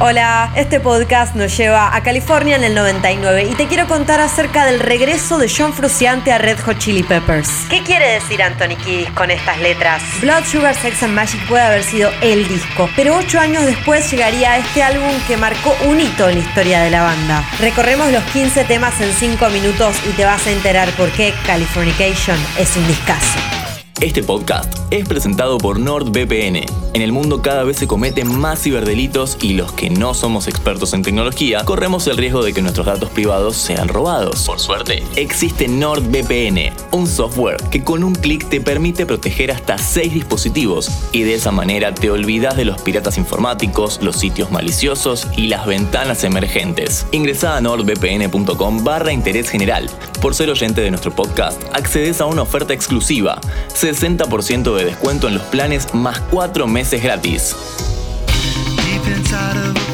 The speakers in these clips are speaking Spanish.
Hola, este podcast nos lleva a California en el 99 y te quiero contar acerca del regreso de John Fruciante a Red Hot Chili Peppers. ¿Qué quiere decir Anthony Kiddis con estas letras? Blood Sugar Sex and Magic puede haber sido el disco, pero ocho años después llegaría este álbum que marcó un hito en la historia de la banda. Recorremos los 15 temas en 5 minutos y te vas a enterar por qué Californication es un discazo. Este podcast es presentado por NordVPN. En el mundo cada vez se cometen más ciberdelitos y los que no somos expertos en tecnología corremos el riesgo de que nuestros datos privados sean robados. Por suerte, existe NordVPN, un software que con un clic te permite proteger hasta 6 dispositivos y de esa manera te olvidas de los piratas informáticos, los sitios maliciosos y las ventanas emergentes. Ingresa a nordvpn.com barra interés general. Por ser oyente de nuestro podcast, accedes a una oferta exclusiva. 60% de descuento en los planes más 4 meses gratis.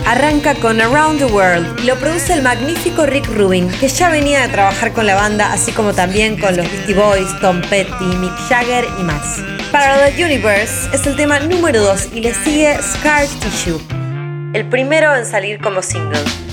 Arranca con Around the World lo produce el magnífico Rick Rubin, que ya venía de trabajar con la banda, así como también con los Beastie Boys, Tom Petty, Mick Jagger y más. Para The Universe es el tema número 2 y le sigue Scar Tissue, el primero en salir como single.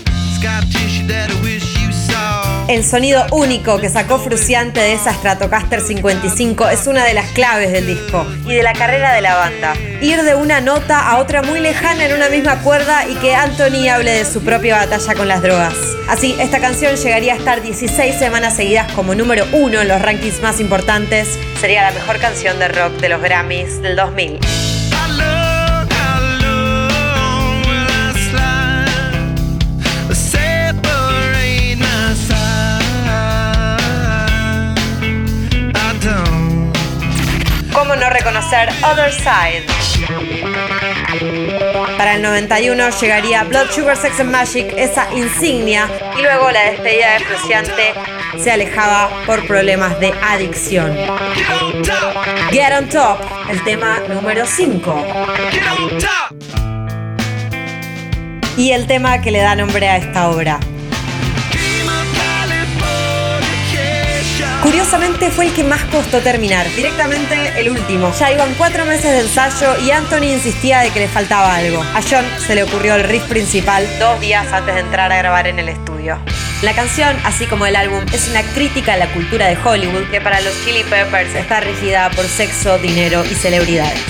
El sonido único que sacó Fruciante de esa Stratocaster 55 es una de las claves del disco y de la carrera de la banda. Ir de una nota a otra muy lejana en una misma cuerda y que Anthony hable de su propia batalla con las drogas. Así, esta canción llegaría a estar 16 semanas seguidas como número uno en los rankings más importantes. Sería la mejor canción de rock de los Grammys del 2000. Other Side? Para el 91 llegaría Blood Sugar Sex and Magic, esa insignia, y luego la despedida de Fruciante se alejaba por problemas de adicción. Get on Top, el tema número 5. Y el tema que le da nombre a esta obra. Curiosamente fue el que más costó terminar, directamente el último. Ya iban cuatro meses de ensayo y Anthony insistía de que le faltaba algo. A John se le ocurrió el riff principal dos días antes de entrar a grabar en el estudio. La canción, así como el álbum, es una crítica a la cultura de Hollywood que para los Chili Peppers está regida por sexo, dinero y celebridades.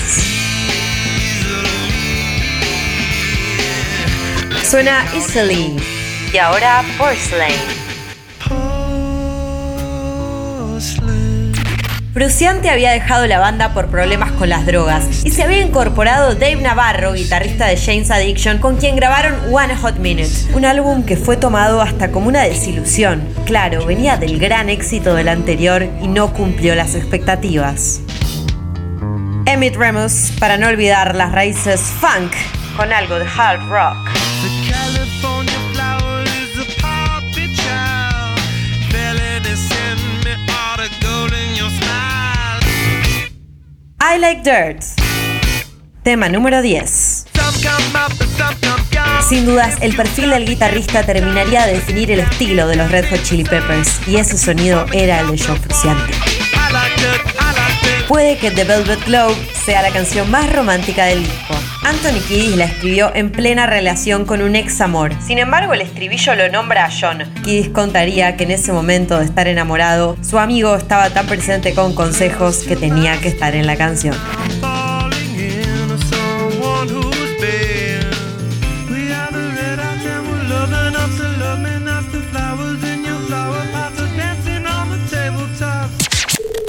Suena Easily y ahora Porcelain. Fruciante había dejado la banda por problemas con las drogas y se había incorporado Dave Navarro, guitarrista de James Addiction, con quien grabaron One Hot Minute, un álbum que fue tomado hasta como una desilusión. Claro, venía del gran éxito del anterior y no cumplió las expectativas. Emmett Remus, para no olvidar las raíces funk, con algo de hard rock. I Like Dirt. Tema número 10. Sin dudas, el perfil del guitarrista terminaría de definir el estilo de los Red Hot Chili Peppers, y ese sonido era el de John Frusciante. Puede que The Velvet Globe sea la canción más romántica del disco. Anthony Kiddis la escribió en plena relación con un ex amor. Sin embargo, el estribillo lo nombra a John. Kiddis contaría que en ese momento de estar enamorado, su amigo estaba tan presente con consejos que tenía que estar en la canción.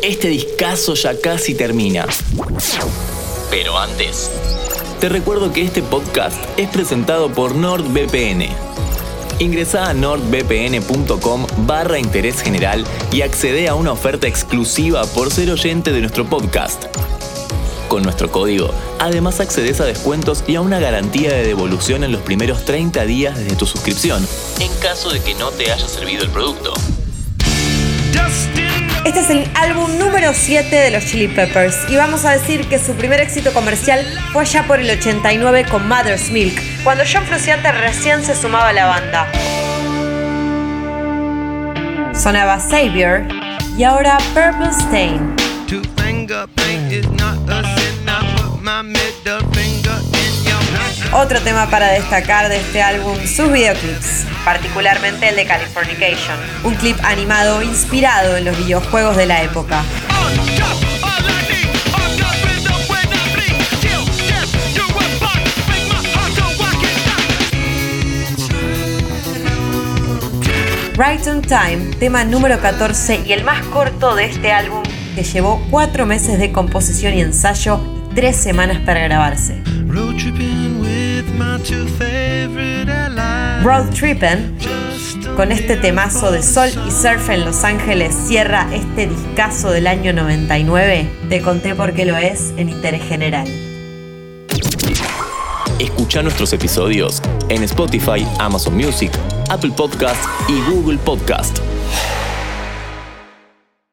Este discazo ya casi termina. Pero antes, te recuerdo que este podcast es presentado por NordVPN. Ingresa a nordvpn.com barra interés general y accede a una oferta exclusiva por ser oyente de nuestro podcast. Con nuestro código, además accedes a descuentos y a una garantía de devolución en los primeros 30 días desde tu suscripción, en caso de que no te haya servido el producto. Este es el álbum número 7 de los Chili Peppers y vamos a decir que su primer éxito comercial fue allá por el 89 con Mother's Milk, cuando John Frusciante recién se sumaba a la banda. Sonaba Savior Y ahora Purple Stain. Otro tema para destacar de este álbum, sus videoclips, particularmente el de Californication, un clip animado inspirado en los videojuegos de la época. Right on Time, tema número 14 y el más corto de este álbum, que llevó 4 meses de composición y ensayo y 3 semanas para grabarse. Road Trippin', con este temazo de sol y surf en Los Ángeles, cierra este discazo del año 99. Te conté por qué lo es en interés general. Escucha nuestros episodios en Spotify, Amazon Music, Apple Podcast y Google Podcast.